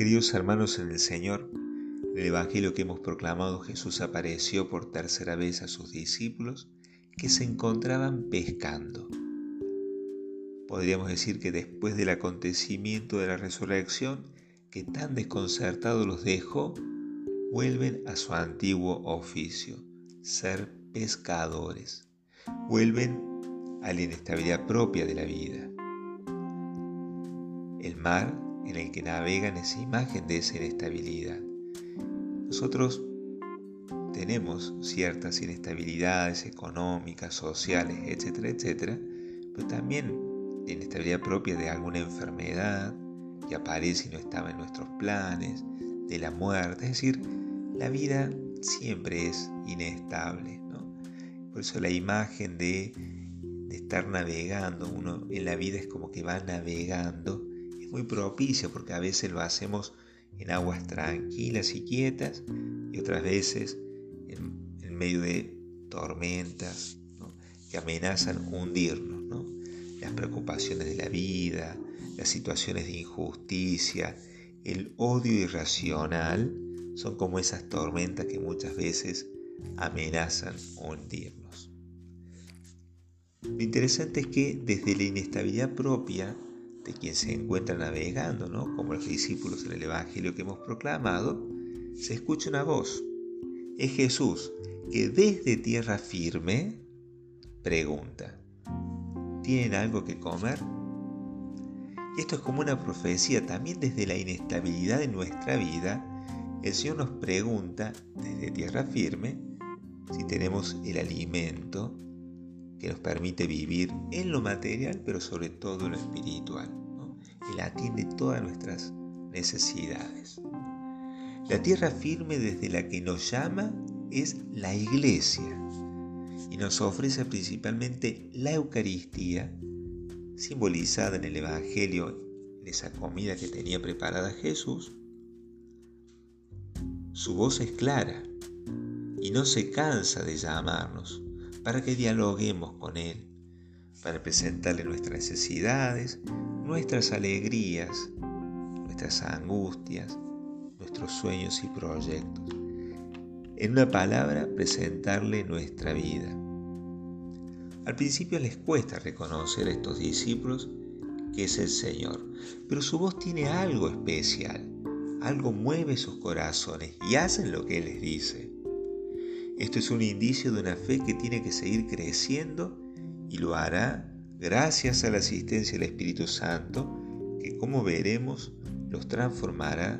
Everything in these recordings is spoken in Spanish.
Queridos hermanos en el Señor, el Evangelio que hemos proclamado Jesús apareció por tercera vez a sus discípulos que se encontraban pescando. Podríamos decir que después del acontecimiento de la resurrección, que tan desconcertados los dejó, vuelven a su antiguo oficio, ser pescadores. Vuelven a la inestabilidad propia de la vida. El mar en el que navegan es imagen de esa inestabilidad. Nosotros tenemos ciertas inestabilidades económicas, sociales, etcétera, etcétera, pero también la inestabilidad propia de alguna enfermedad que aparece y no estaba en nuestros planes, de la muerte, es decir, la vida siempre es inestable. Por eso la imagen de, de estar navegando, uno en la vida es como que va navegando muy propicio porque a veces lo hacemos en aguas tranquilas y quietas y otras veces en, medio de tormentas que amenazan hundirnos. Las preocupaciones de la vida, las situaciones de injusticia, el odio irracional son como esas tormentas que muchas veces amenazan hundirnos. Lo interesante es que desde la inestabilidad propia de quien se encuentra navegando, ¿no? como los discípulos en el Evangelio que hemos proclamado, se escucha una voz. Es Jesús que desde tierra firme pregunta, ¿tienen algo que comer? Y esto es como una profecía, también desde la inestabilidad de nuestra vida, el Señor nos pregunta desde tierra firme si tenemos el alimento que nos permite vivir en lo material, pero sobre todo en lo espiritual. Él atiende todas nuestras necesidades. La tierra firme desde la que nos llama es la iglesia y nos ofrece principalmente la Eucaristía, simbolizada en el Evangelio, en esa comida que tenía preparada Jesús. Su voz es clara y no se cansa de llamarnos para que dialoguemos con Él, para presentarle nuestras necesidades, nuestras alegrías, nuestras angustias, nuestros sueños y proyectos. En una palabra, presentarle nuestra vida. Al principio les cuesta reconocer a estos discípulos que es el Señor, pero su voz tiene algo especial, algo mueve sus corazones y hacen lo que Él les dice. Esto es un indicio de una fe que tiene que seguir creciendo y lo hará gracias a la asistencia del Espíritu Santo, que como veremos los transformará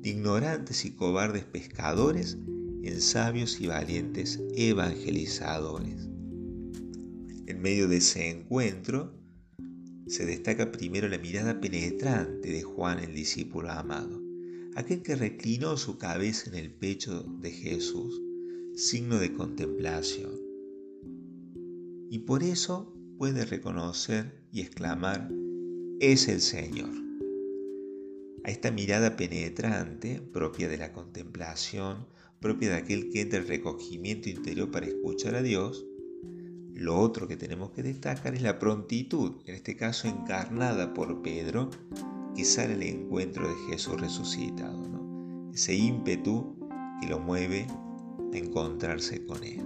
de ignorantes y cobardes pescadores en sabios y valientes evangelizadores. En medio de ese encuentro se destaca primero la mirada penetrante de Juan el discípulo amado, aquel que reclinó su cabeza en el pecho de Jesús signo de contemplación. Y por eso puede reconocer y exclamar, es el Señor. A esta mirada penetrante, propia de la contemplación, propia de aquel que entra el recogimiento interior para escuchar a Dios, lo otro que tenemos que destacar es la prontitud, en este caso encarnada por Pedro, que sale al encuentro de Jesús resucitado. Ese ímpetu que lo mueve encontrarse con Él.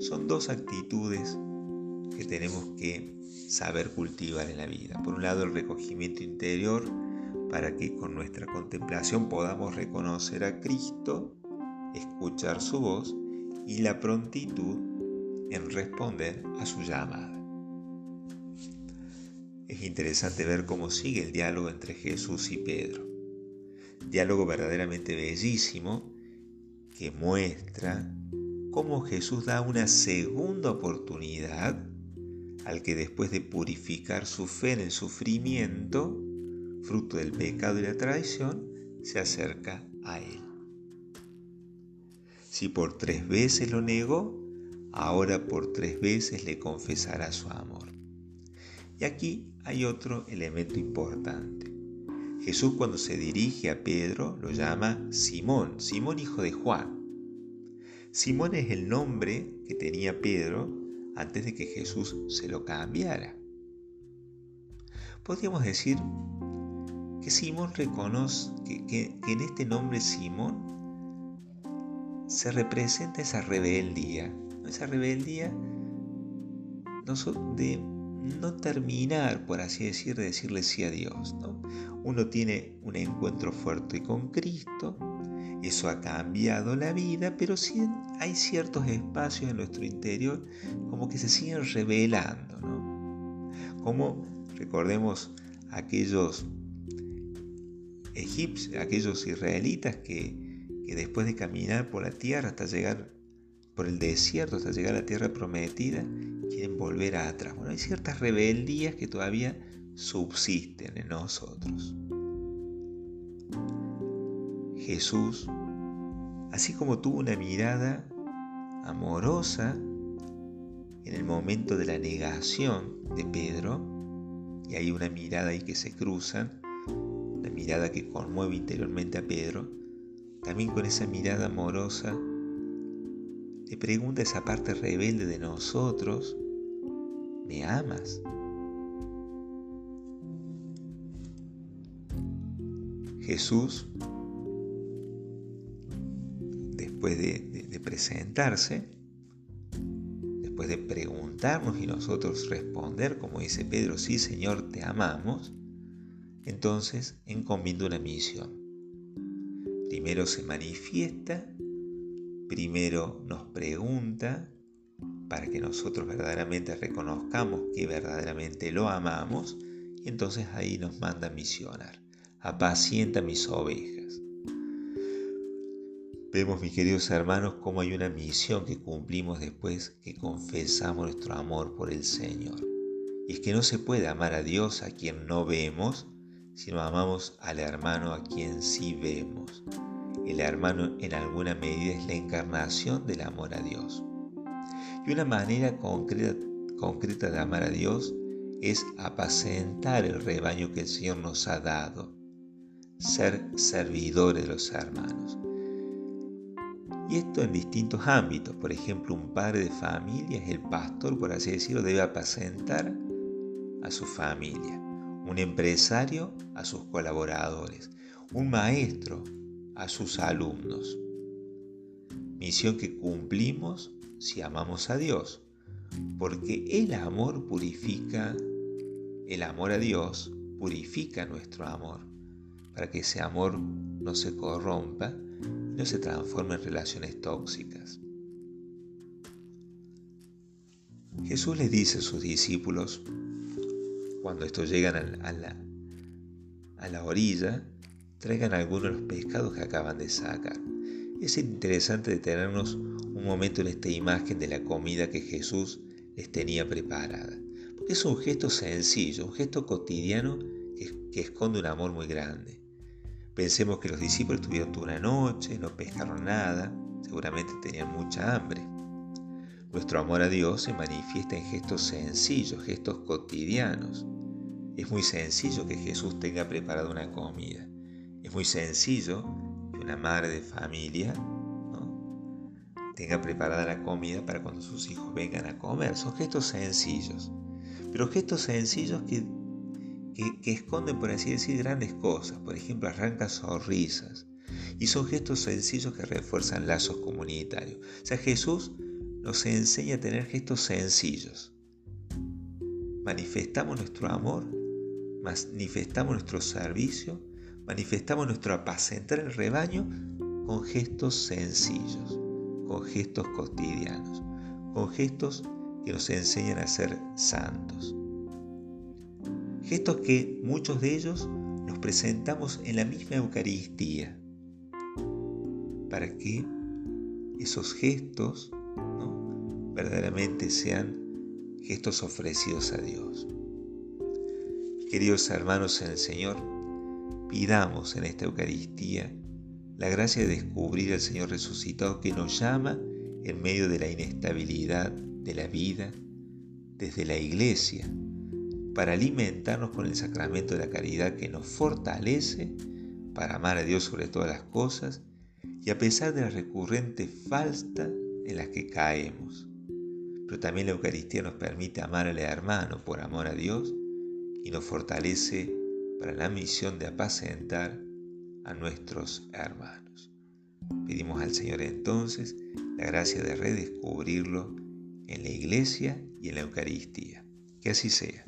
Son dos actitudes que tenemos que saber cultivar en la vida. Por un lado, el recogimiento interior para que con nuestra contemplación podamos reconocer a Cristo, escuchar su voz y la prontitud en responder a su llamada. Es interesante ver cómo sigue el diálogo entre Jesús y Pedro. Diálogo verdaderamente bellísimo que muestra cómo Jesús da una segunda oportunidad al que después de purificar su fe en el sufrimiento, fruto del pecado y la traición, se acerca a Él. Si por tres veces lo negó, ahora por tres veces le confesará su amor. Y aquí hay otro elemento importante. Jesús cuando se dirige a Pedro lo llama Simón, Simón hijo de Juan. Simón es el nombre que tenía Pedro antes de que Jesús se lo cambiara. Podríamos decir que Simón reconoce, que, en este nombre Simón se representa esa rebeldía, esa rebeldía de no terminar, por así decir, de decirle sí a Dios. Uno tiene un encuentro fuerte con Cristo, eso ha cambiado la vida, pero sí hay ciertos espacios en nuestro interior como que se siguen revelando. ¿no? Como recordemos aquellos egipcios, aquellos israelitas que, después de caminar por la tierra hasta llegar por el desierto, hasta llegar a la tierra prometida, quieren volver atrás. Bueno, hay ciertas rebeldías que todavía subsisten en nosotros. Jesús, así como tuvo una mirada amorosa en el momento de la negación de Pedro, y hay una mirada ahí que se cruzan, una mirada que conmueve interiormente a Pedro, también con esa mirada amorosa le pregunta esa parte rebelde de nosotros, ¿me amas? Jesús, después de, presentarse, después de preguntarnos y nosotros responder, como dice Pedro, sí Señor, te amamos, entonces encomienda una misión. Primero se manifiesta, primero nos pregunta, para que nosotros verdaderamente reconozcamos que verdaderamente lo amamos, y entonces ahí nos manda a misionar apacienta mis ovejas. Vemos, mis queridos hermanos, cómo hay una misión que cumplimos después que confesamos nuestro amor por el Señor. Y es que no se puede amar a Dios a quien no vemos, sino amamos al hermano a quien sí vemos. El hermano en alguna medida es la encarnación del amor a Dios. Y una manera concreta, de amar a Dios es apacentar el rebaño que el Señor nos ha dado ser servidores de los hermanos. Y esto en distintos ámbitos. Por ejemplo, un padre de familia es el pastor, por así decirlo, debe apacentar a su familia. Un empresario a sus colaboradores. Un maestro a sus alumnos. Misión que cumplimos si amamos a Dios. Porque el amor purifica, el amor a Dios purifica nuestro amor para que ese amor no se corrompa y no se transforme en relaciones tóxicas. Jesús les dice a sus discípulos, cuando estos llegan a la, a la orilla, traigan algunos de los pescados que acaban de sacar. Es interesante detenernos un momento en esta imagen de la comida que Jesús les tenía preparada. Porque es un gesto sencillo, un gesto cotidiano que esconde un amor muy grande. Pensemos que los discípulos estuvieron toda una noche, no pescaron nada, seguramente tenían mucha hambre. Nuestro amor a Dios se manifiesta en gestos sencillos, gestos cotidianos. Es muy sencillo que Jesús tenga preparada una comida. Muy sencillo que una madre de familia tenga preparada la comida para cuando sus hijos vengan a comer. Son gestos sencillos. Pero gestos sencillos que que, esconden, por así decir, grandes cosas. Por ejemplo, arranca sonrisas. Y son gestos sencillos que refuerzan lazos comunitarios. O sea, Jesús nos enseña a tener gestos sencillos. Manifestamos nuestro amor, manifestamos nuestro servicio, manifestamos nuestro apacentar el rebaño con gestos sencillos, con gestos cotidianos, con gestos que nos enseñan a ser santos. Gestos que muchos de ellos nos presentamos en la misma Eucaristía, para que esos gestos verdaderamente sean gestos ofrecidos a Dios. Queridos hermanos en el Señor, pidamos en esta Eucaristía la gracia de descubrir al Señor resucitado que nos llama en medio de la inestabilidad de la vida, desde la iglesia, para alimentarnos con el sacramento de la caridad que nos fortalece para amar a Dios sobre todas las cosas y a pesar de la recurrente falta en las que caemos. Pero también la Eucaristía nos permite amar al hermano por amor a Dios y nos fortalece para la misión de apacentar a nuestros hermanos. Pedimos al Señor entonces la gracia de redescubrirlo en la iglesia y en la Eucaristía. Que así sea.